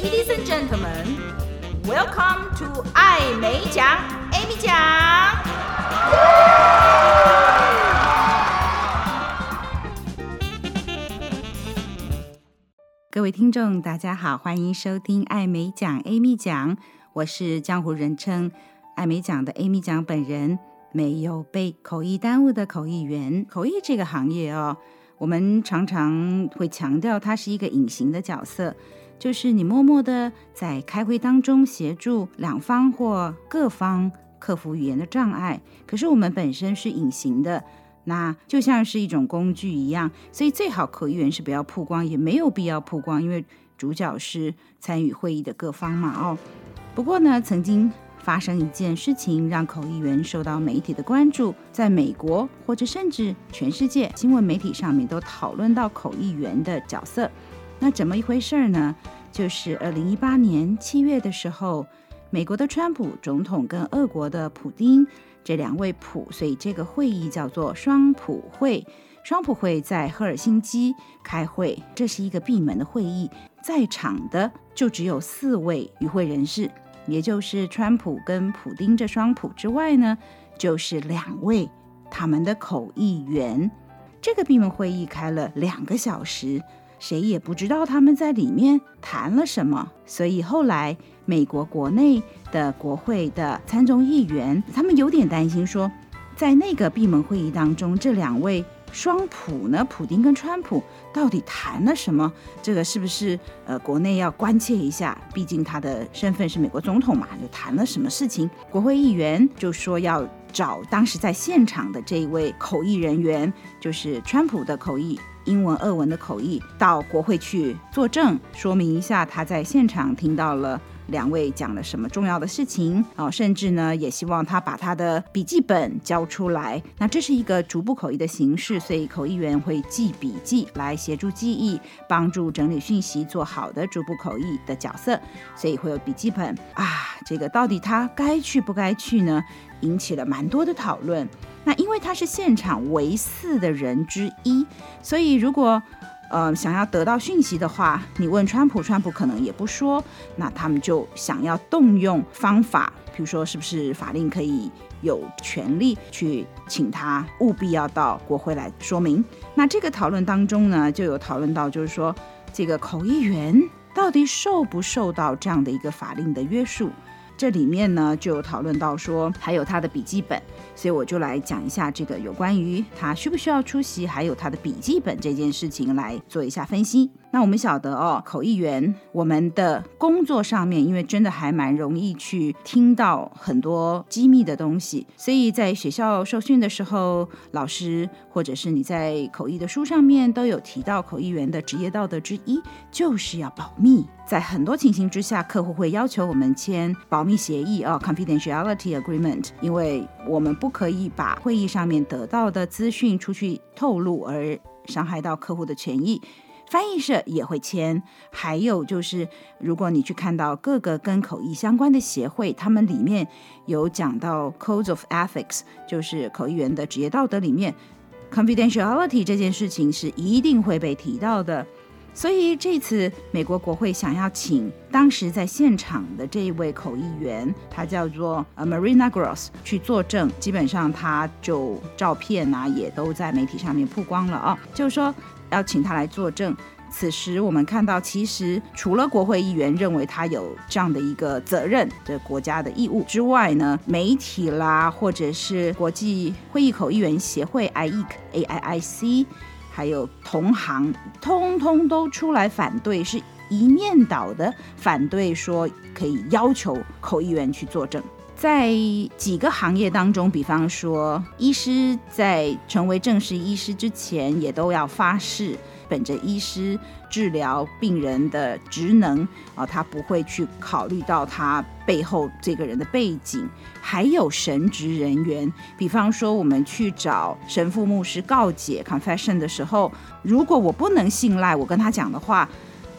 Ladies and gentlemen, welcome to 艾美奖，Amy 奖。各位听众，大家好，欢迎收听艾美奖，Amy 奖。我是江湖人称艾美奖的 Amy 奖本人，没有被口译耽误的口译员。口译这个行业哦，我们常常会强调，它是一个隐形的角色。就是你默默的在开会当中协助两方或各方克服语言的障碍，可是我们本身是隐形的，那就像是一种工具一样，所以最好口译员是不要曝光，也没有必要曝光，因为主角是参与会议的各方嘛。哦，不过呢，曾经发生一件事情，让口译员受到媒体的关注，在美国或者甚至全世界新闻媒体上面都讨论到口译员的角色。那怎么一回事呢？就是二零一八年七月的时候，美国的川普总统跟俄国的普丁这两位普，所以这个会议叫做双普会。双普会在赫尔辛基开会，这是一个闭门的会议，在场的就只有四位与会人士，也就是川普跟普丁这双普之外呢，就是两位他们的口译员。这个闭门会议开了两个小时。谁也不知道他们在里面谈了什么，所以后来美国国内的国会的参众议员，他们有点担心说，在那个闭门会议当中，这两位双普呢，普丁跟川普到底谈了什么？这个是不是呃国内要关切一下？毕竟他的身份是美国总统嘛，就谈了什么事情？国会议员就说要找当时在现场的这一位口译人员，就是川普的口译。英文、俄文的口译到国会去作证，说明一下他在现场听到了两位讲了什么重要的事情哦，甚至呢也希望他把他的笔记本交出来。那这是一个逐步口译的形式，所以口译员会记笔记来协助记忆，帮助整理讯息，做好的逐步口译的角色。所以会有笔记本啊，这个到底他该去不该去呢？引起了蛮多的讨论。那因为他是现场唯四的人之一，所以如果呃想要得到讯息的话，你问川普，川普可能也不说。那他们就想要动用方法，比如说是不是法令可以有权利去请他务必要到国会来说明。那这个讨论当中呢，就有讨论到，就是说这个口译员到底受不受到这样的一个法令的约束？这里面呢，就讨论到说，还有他的笔记本，所以我就来讲一下这个有关于他需不需要出席，还有他的笔记本这件事情来做一下分析。那我们晓得哦，口译员我们的工作上面，因为真的还蛮容易去听到很多机密的东西，所以在学校受训的时候，老师或者是你在口译的书上面都有提到，口译员的职业道德之一就是要保密。在很多情形之下，客户会要求我们签保密协议啊，哦，confidentiality agreement，因为我们不可以把会议上面得到的资讯出去透露，而伤害到客户的权益。翻译社也会签，还有就是，如果你去看到各个跟口译相关的协会，他们里面有讲到 codes of ethics，就是口译员的职业道德里面，confidentiality 这件事情是一定会被提到的。所以这次美国国会想要请当时在现场的这一位口译员，他叫做呃 Marina Gross 去作证，基本上他就照片啊也都在媒体上面曝光了啊，就是说。要请他来作证。此时我们看到，其实除了国会议员认为他有这样的一个责任的国家的义务之外呢，媒体啦，或者是国际会议口译员协会 IEC A I I C，还有同行，通通都出来反对，是一面倒的反对，说可以要求口译员去作证。在几个行业当中，比方说，医师在成为正式医师之前，也都要发誓，本着医师治疗病人的职能啊，他不会去考虑到他背后这个人的背景。还有神职人员，比方说，我们去找神父、牧师告解 （confession） 的时候，如果我不能信赖我跟他讲的话，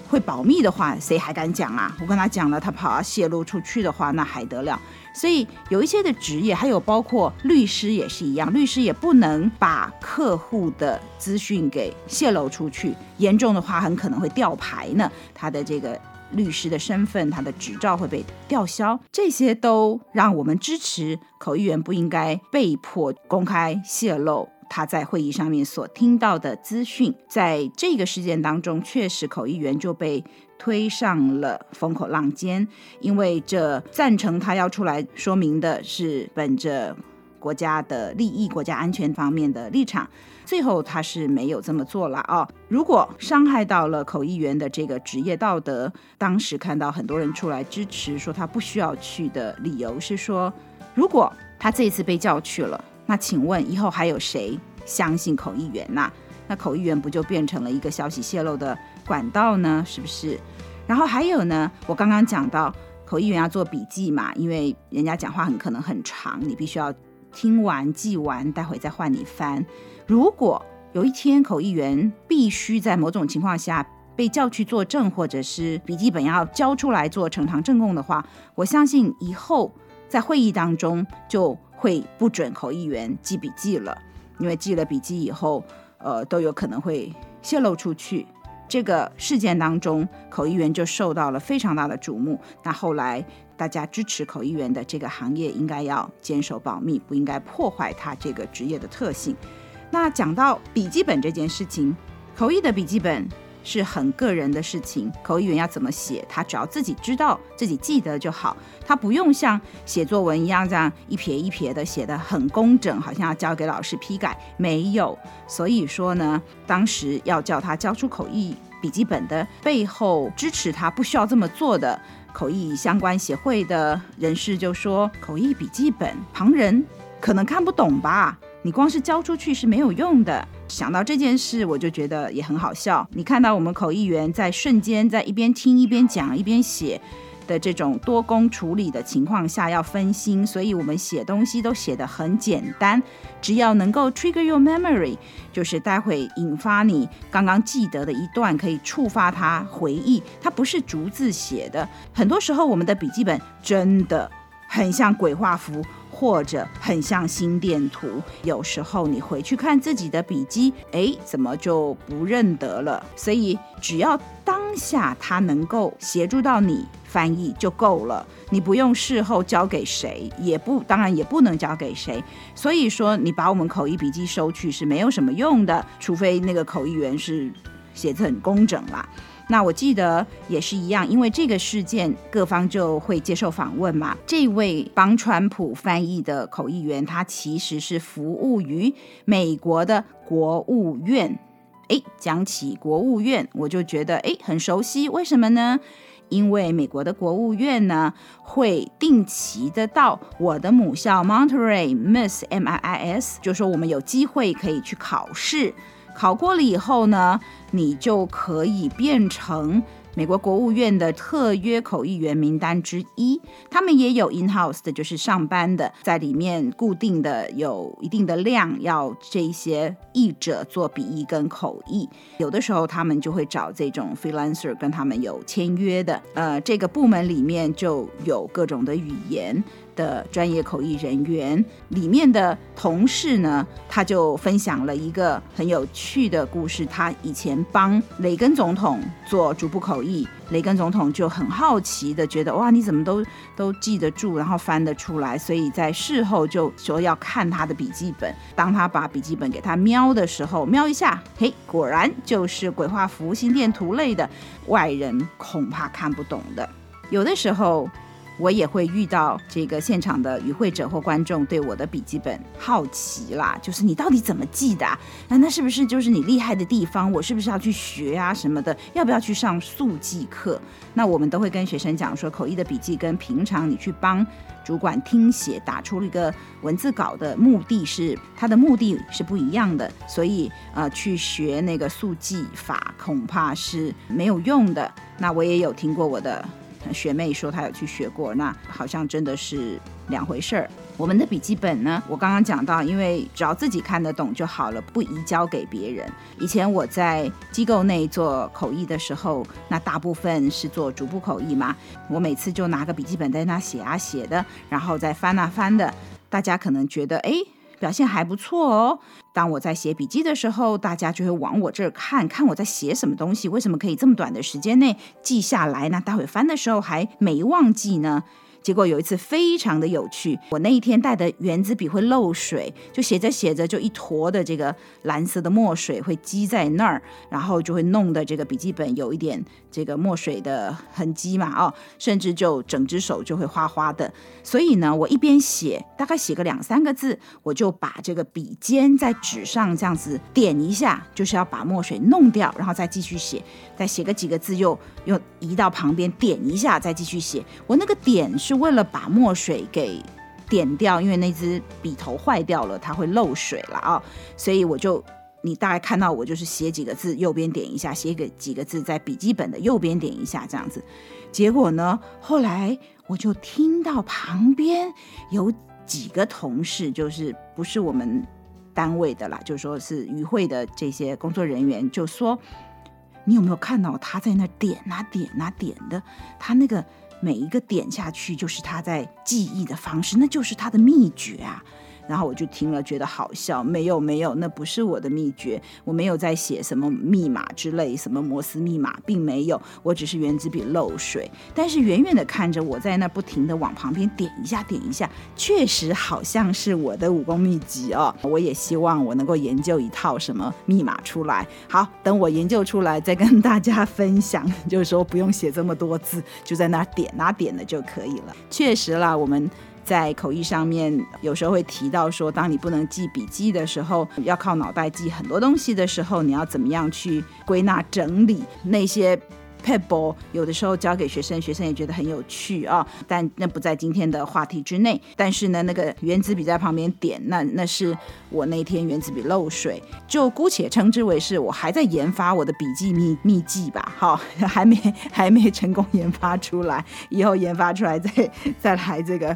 会保密的话，谁还敢讲啊？我跟他讲了，他怕泄露出去的话，那还得了？所以有一些的职业，还有包括律师也是一样，律师也不能把客户的资讯给泄露出去，严重的话很可能会吊牌呢。他的这个律师的身份，他的执照会被吊销，这些都让我们支持口译员不应该被迫公开泄露他在会议上面所听到的资讯。在这个事件当中，确实口译员就被推上了风口浪尖，因为这赞成他要出来说明的是本着国家的利益、国家安全方面的立场。最后他是没有这么做了啊！如果伤害到了口译员的这个职业道德，当时看到很多人出来支持，说他不需要去的理由是说，如果他这次被叫去了，那请问以后还有谁相信口译员呐？那口译员不就变成了一个消息泄露的管道呢？是不是？然后还有呢，我刚刚讲到口译员要做笔记嘛，因为人家讲话很可能很长，你必须要听完记完，待会再换你翻。如果有一天口译员必须在某种情况下被叫去作证，或者是笔记本要交出来做呈堂证供的话，我相信以后在会议当中就会不准口译员记笔记了，因为记了笔记以后，呃，都有可能会泄露出去。这个事件当中，口译员就受到了非常大的瞩目。那后来大家支持口译员的这个行业应该要坚守保密，不应该破坏他这个职业的特性。那讲到笔记本这件事情，口译的笔记本是很个人的事情，口译员要怎么写，他只要自己知道、自己记得就好，他不用像写作文一样这样一撇一撇的写得很工整，好像要交给老师批改，没有。所以说呢，当时要叫他交出口译笔记本的背后支持他不需要这么做的口译相关协会的人士就说，口译笔记本旁人可能看不懂吧。你光是交出去是没有用的。想到这件事，我就觉得也很好笑。你看到我们口译员在瞬间在一边听一边讲一边写的这种多工处理的情况下要分心，所以我们写东西都写得很简单，只要能够 trigger your memory，就是待会引发你刚刚记得的一段，可以触发他回忆。它不是逐字写的，很多时候我们的笔记本真的很像鬼画符。或者很像心电图，有时候你回去看自己的笔记，诶，怎么就不认得了？所以只要当下他能够协助到你翻译就够了，你不用事后交给谁，也不，当然也不能交给谁。所以说，你把我们口译笔记收去是没有什么用的，除非那个口译员是写字很工整啦。那我记得也是一样，因为这个事件，各方就会接受访问嘛。这位帮川普翻译的口译员，他其实是服务于美国的国务院。诶，讲起国务院，我就觉得诶很熟悉，为什么呢？因为美国的国务院呢，会定期的到我的母校 Monterey Miss MIIS，就说我们有机会可以去考试。考过了以后呢，你就可以变成美国国务院的特约口译员名单之一。他们也有 in house 的，就是上班的，在里面固定的有一定的量，要这些译者做笔译跟口译。有的时候他们就会找这种 freelancer 跟他们有签约的。呃，这个部门里面就有各种的语言。的专业口译人员里面的同事呢，他就分享了一个很有趣的故事。他以前帮雷根总统做逐步口译，雷根总统就很好奇的觉得，哇，你怎么都都记得住，然后翻得出来？所以在事后就说要看他的笔记本。当他把笔记本给他瞄的时候，瞄一下，嘿，果然就是鬼画符、心电图类的，外人恐怕看不懂的。有的时候。我也会遇到这个现场的与会者或观众对我的笔记本好奇啦，就是你到底怎么记的啊？那那是不是就是你厉害的地方？我是不是要去学啊什么的？要不要去上速记课？那我们都会跟学生讲说，口译的笔记跟平常你去帮主管听写打出了一个文字稿的目的是，它的目的是不一样的，所以呃，去学那个速记法恐怕是没有用的。那我也有听过我的。学妹说她有去学过，那好像真的是两回事儿。我们的笔记本呢，我刚刚讲到，因为只要自己看得懂就好了，不移交给别人。以前我在机构内做口译的时候，那大部分是做逐步口译嘛，我每次就拿个笔记本在那写啊写的，然后再翻啊翻的。大家可能觉得，哎，表现还不错哦。当我在写笔记的时候，大家就会往我这儿看看我在写什么东西，为什么可以这么短的时间内记下来那？待会翻的时候还没忘记呢。结果有一次非常的有趣，我那一天带的原子笔会漏水，就写着写着就一坨的这个蓝色的墨水会积在那儿，然后就会弄得这个笔记本有一点这个墨水的痕迹嘛，哦，甚至就整只手就会花花的。所以呢，我一边写，大概写个两三个字，我就把这个笔尖在纸上这样子点一下，就是要把墨水弄掉，然后再继续写，再写个几个字又又移到旁边点一下，再继续写。我那个点是为了把墨水给点掉，因为那支笔头坏掉了，它会漏水了啊、所以我就你大概看到我就是写几个字，右边点一下，写个几个字在笔记本的右边点一下这样子。结果呢，后来我就听到旁边有几个同事，就是不是我们单位的啦，就说是与会的这些工作人员，就说你有没有看到他在那点啊点啊点的，他那个。每一个点下去，就是他在记忆的方式，那就是他的秘诀啊。然后我就听了，觉得好笑。没有，没有，那不是我的秘诀。我没有在写什么密码之类，什么摩斯密码，并没有。我只是原子笔漏水。但是远远的看着我在那不停的往旁边点一下，点一下，确实好像是我的武功秘籍哦。我也希望我能够研究一套什么密码出来。好，等我研究出来再跟大家分享。就是说不用写这么多字，就在那点啊点的就可以了。确实啦，我们。在口译上面，有时候会提到说，当你不能记笔记的时候，要靠脑袋记很多东西的时候，你要怎么样去归纳整理那些 pebble？有的时候教给学生，学生也觉得很有趣啊、但那不在今天的话题之内。但是呢，那个原子笔在旁边点，那那是我那天原子笔漏水，就姑且称之为是我还在研发我的笔记秘秘技吧。好，还没 还没成功研发出来，以后研发出来再 再来这个。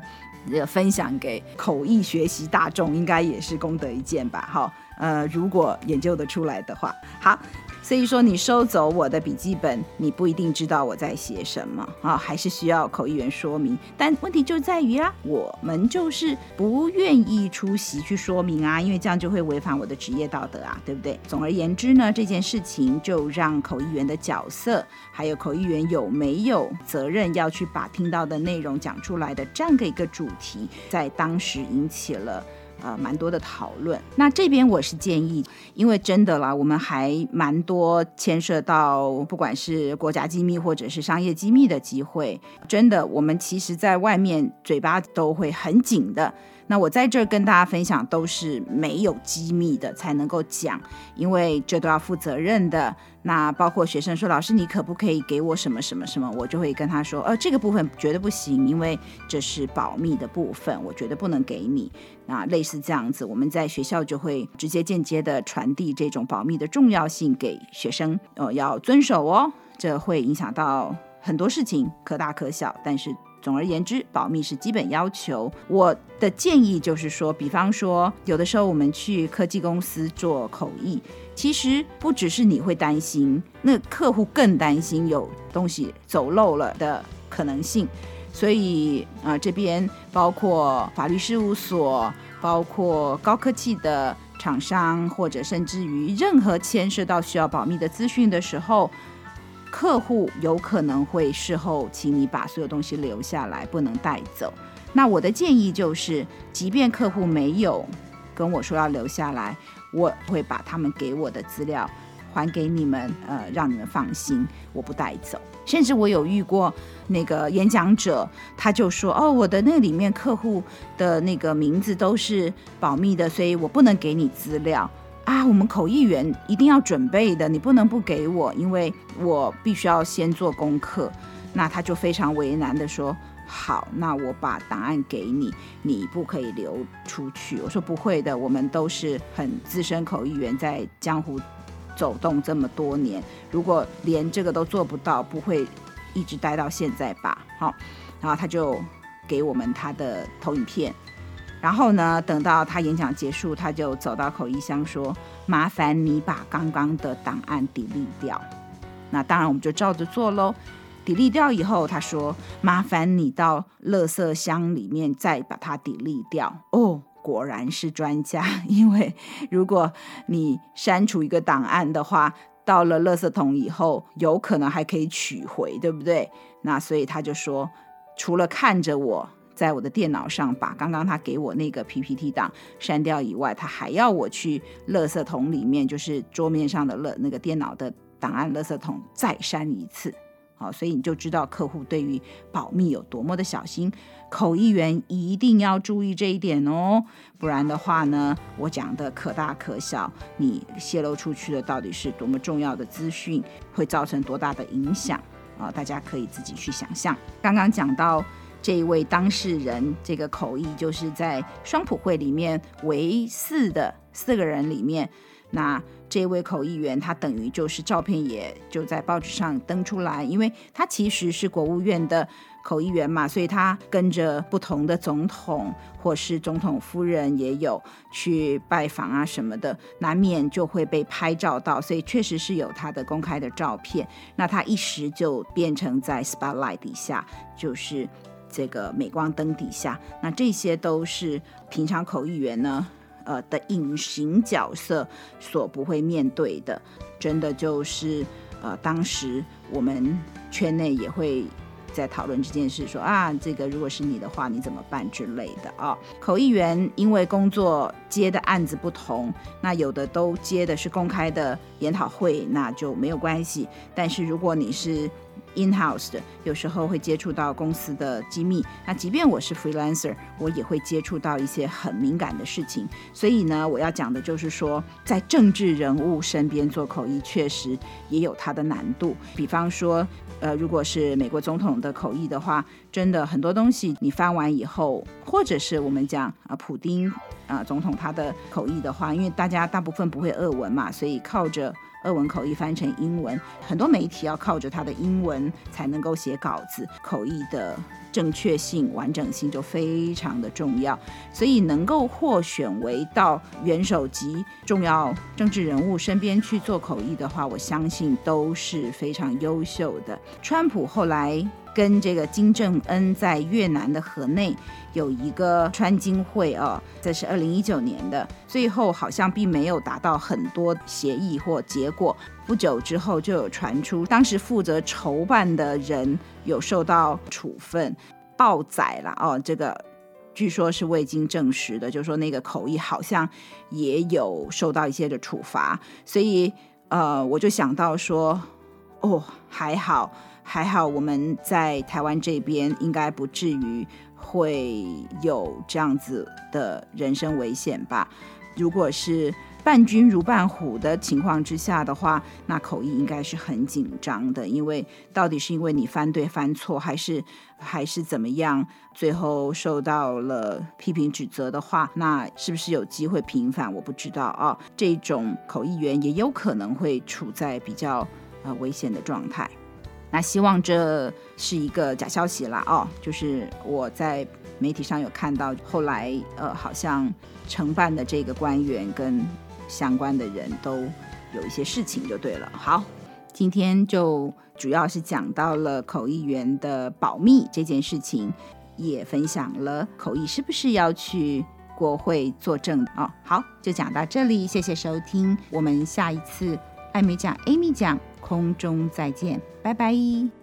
分享给口译学习大众，应该也是功德一件吧？好，呃，如果研究得出来的话，好。所以说，你收走我的笔记本，你不一定知道我在写什么啊，还是需要口译员说明。但问题就在于啊，我们就是不愿意出席去说明啊，因为这样就会违反我的职业道德啊，对不对？总而言之呢，这件事情就让口译员的角色，还有口译员有没有责任要去把听到的内容讲出来的这样的一个主题，在当时引起了。呃，蛮多的讨论。那这边我是建议，因为真的啦，我们还蛮多牵涉到不管是国家机密或者是商业机密的机会。真的，我们其实在外面嘴巴都会很紧的。那我在这儿跟大家分享，都是没有机密的才能够讲，因为这都要负责任的。那包括学生说：“老师，你可不可以给我什么什么什么？”我就会跟他说：“呃，这个部分绝对不行，因为这是保密的部分，我绝对不能给你。”那类似这样子，我们在学校就会直接间接的传递这种保密的重要性给学生，呃，要遵守哦。这会影响到很多事情，可大可小，但是。总而言之，保密是基本要求。我的建议就是说，比方说，有的时候我们去科技公司做口译，其实不只是你会担心，那客户更担心有东西走漏了的可能性。所以啊、呃，这边包括法律事务所，包括高科技的厂商，或者甚至于任何牵涉到需要保密的资讯的时候。客户有可能会事后请你把所有东西留下来，不能带走。那我的建议就是，即便客户没有跟我说要留下来，我会把他们给我的资料还给你们，呃，让你们放心，我不带走。甚至我有遇过那个演讲者，他就说：“哦，我的那里面客户的那个名字都是保密的，所以我不能给你资料。”啊，我们口译员一定要准备的，你不能不给我，因为我必须要先做功课。那他就非常为难的说：“好，那我把档案给你，你不可以流出去。”我说：“不会的，我们都是很资深口译员，在江湖走动这么多年，如果连这个都做不到，不会一直待到现在吧？”好，然后他就给我们他的投影片。然后呢，等到他演讲结束，他就走到口译箱说：“麻烦你把刚刚的档案 delete 掉。”那当然，我们就照着做喽。delete 掉以后，他说：“麻烦你到垃圾箱里面再把它 delete 掉。”哦，果然是专家，因为如果你删除一个档案的话，到了垃圾桶以后，有可能还可以取回，对不对？那所以他就说，除了看着我在我的电脑上把刚刚他给我那个 PPT 档删掉以外，他还要我去垃圾桶里面，就是桌面上的垃那个电脑的档案垃圾桶再删一次。好，所以你就知道客户对于保密有多么的小心，口译员一定要注意这一点哦，不然的话呢，我讲的可大可小，你泄露出去的到底是多么重要的资讯，会造成多大的影响啊？大家可以自己去想象。刚刚讲到这一位当事人，这个口译就是在双普会里面唯四的四个人里面，那。这位口译员，他等于就是照片也就在报纸上登出来，因为他其实是国务院的口译员嘛，所以他跟着不同的总统或是总统夫人也有去拜访啊什么的，难免就会被拍照到，所以确实是有他的公开的照片。那他一时就变成在 spotlight 底下，就是这个镁光灯底下，那这些都是平常口译员呢。呃的隐形角色所不会面对的，真的就是呃，当时我们圈内也会在讨论这件事说，啊，这个如果是你的话，你怎么办之类的啊。口译员因为工作接的案子不同，那有的都接的是公开的研讨会，那就没有关系。但是如果你是 in-house 的，有时候会接触到公司的机密。那即便我是 freelancer，我也会接触到一些很敏感的事情。所以呢，我要讲的就是说，在政治人物身边做口译，确实也有它的难度。比方说，呃，如果是美国总统的口译的话，真的很多东西你翻完以后，或者是我们讲啊，普丁啊总统他的口译的话，因为大家大部分不会俄文嘛，所以靠着。俄文口译翻成英文，很多媒体要靠着他的英文才能够写稿子，口译的正确性、完整性就非常的重要。所以能够获选为到元首级重要政治人物身边去做口译的话，我相信都是非常优秀的。川普后来。跟这个金正恩在越南的河内有一个川金会哦，这是二零一九年的，最后好像并没有达到很多协议或结果。不久之后就有传出，当时负责筹办的人有受到处分、报载了哦。这个据说是未经证实的，就是说那个口译好像也有受到一些的处罚。所以呃，我就想到说，哦，还好。还好，我们在台湾这边应该不至于会有这样子的人身危险吧？如果是伴君如伴虎的情况之下的话，那口译应该是很紧张的，因为到底是因为你翻对翻错，还是还是怎么样，最后受到了批评指责的话，那是不是有机会平反？我不知道啊。这种口译员也有可能会处在比较呃危险的状态。那希望这是一个假消息啦，哦，就是我在媒体上有看到，后来呃，好像承办的这个官员跟相关的人都有一些事情就对了。好，今天就主要是讲到了口译员的保密这件事情，也分享了口译是不是要去国会作证哦。好，就讲到这里，谢谢收听，我们下一次艾美讲 Amy 讲。空中再见，拜拜。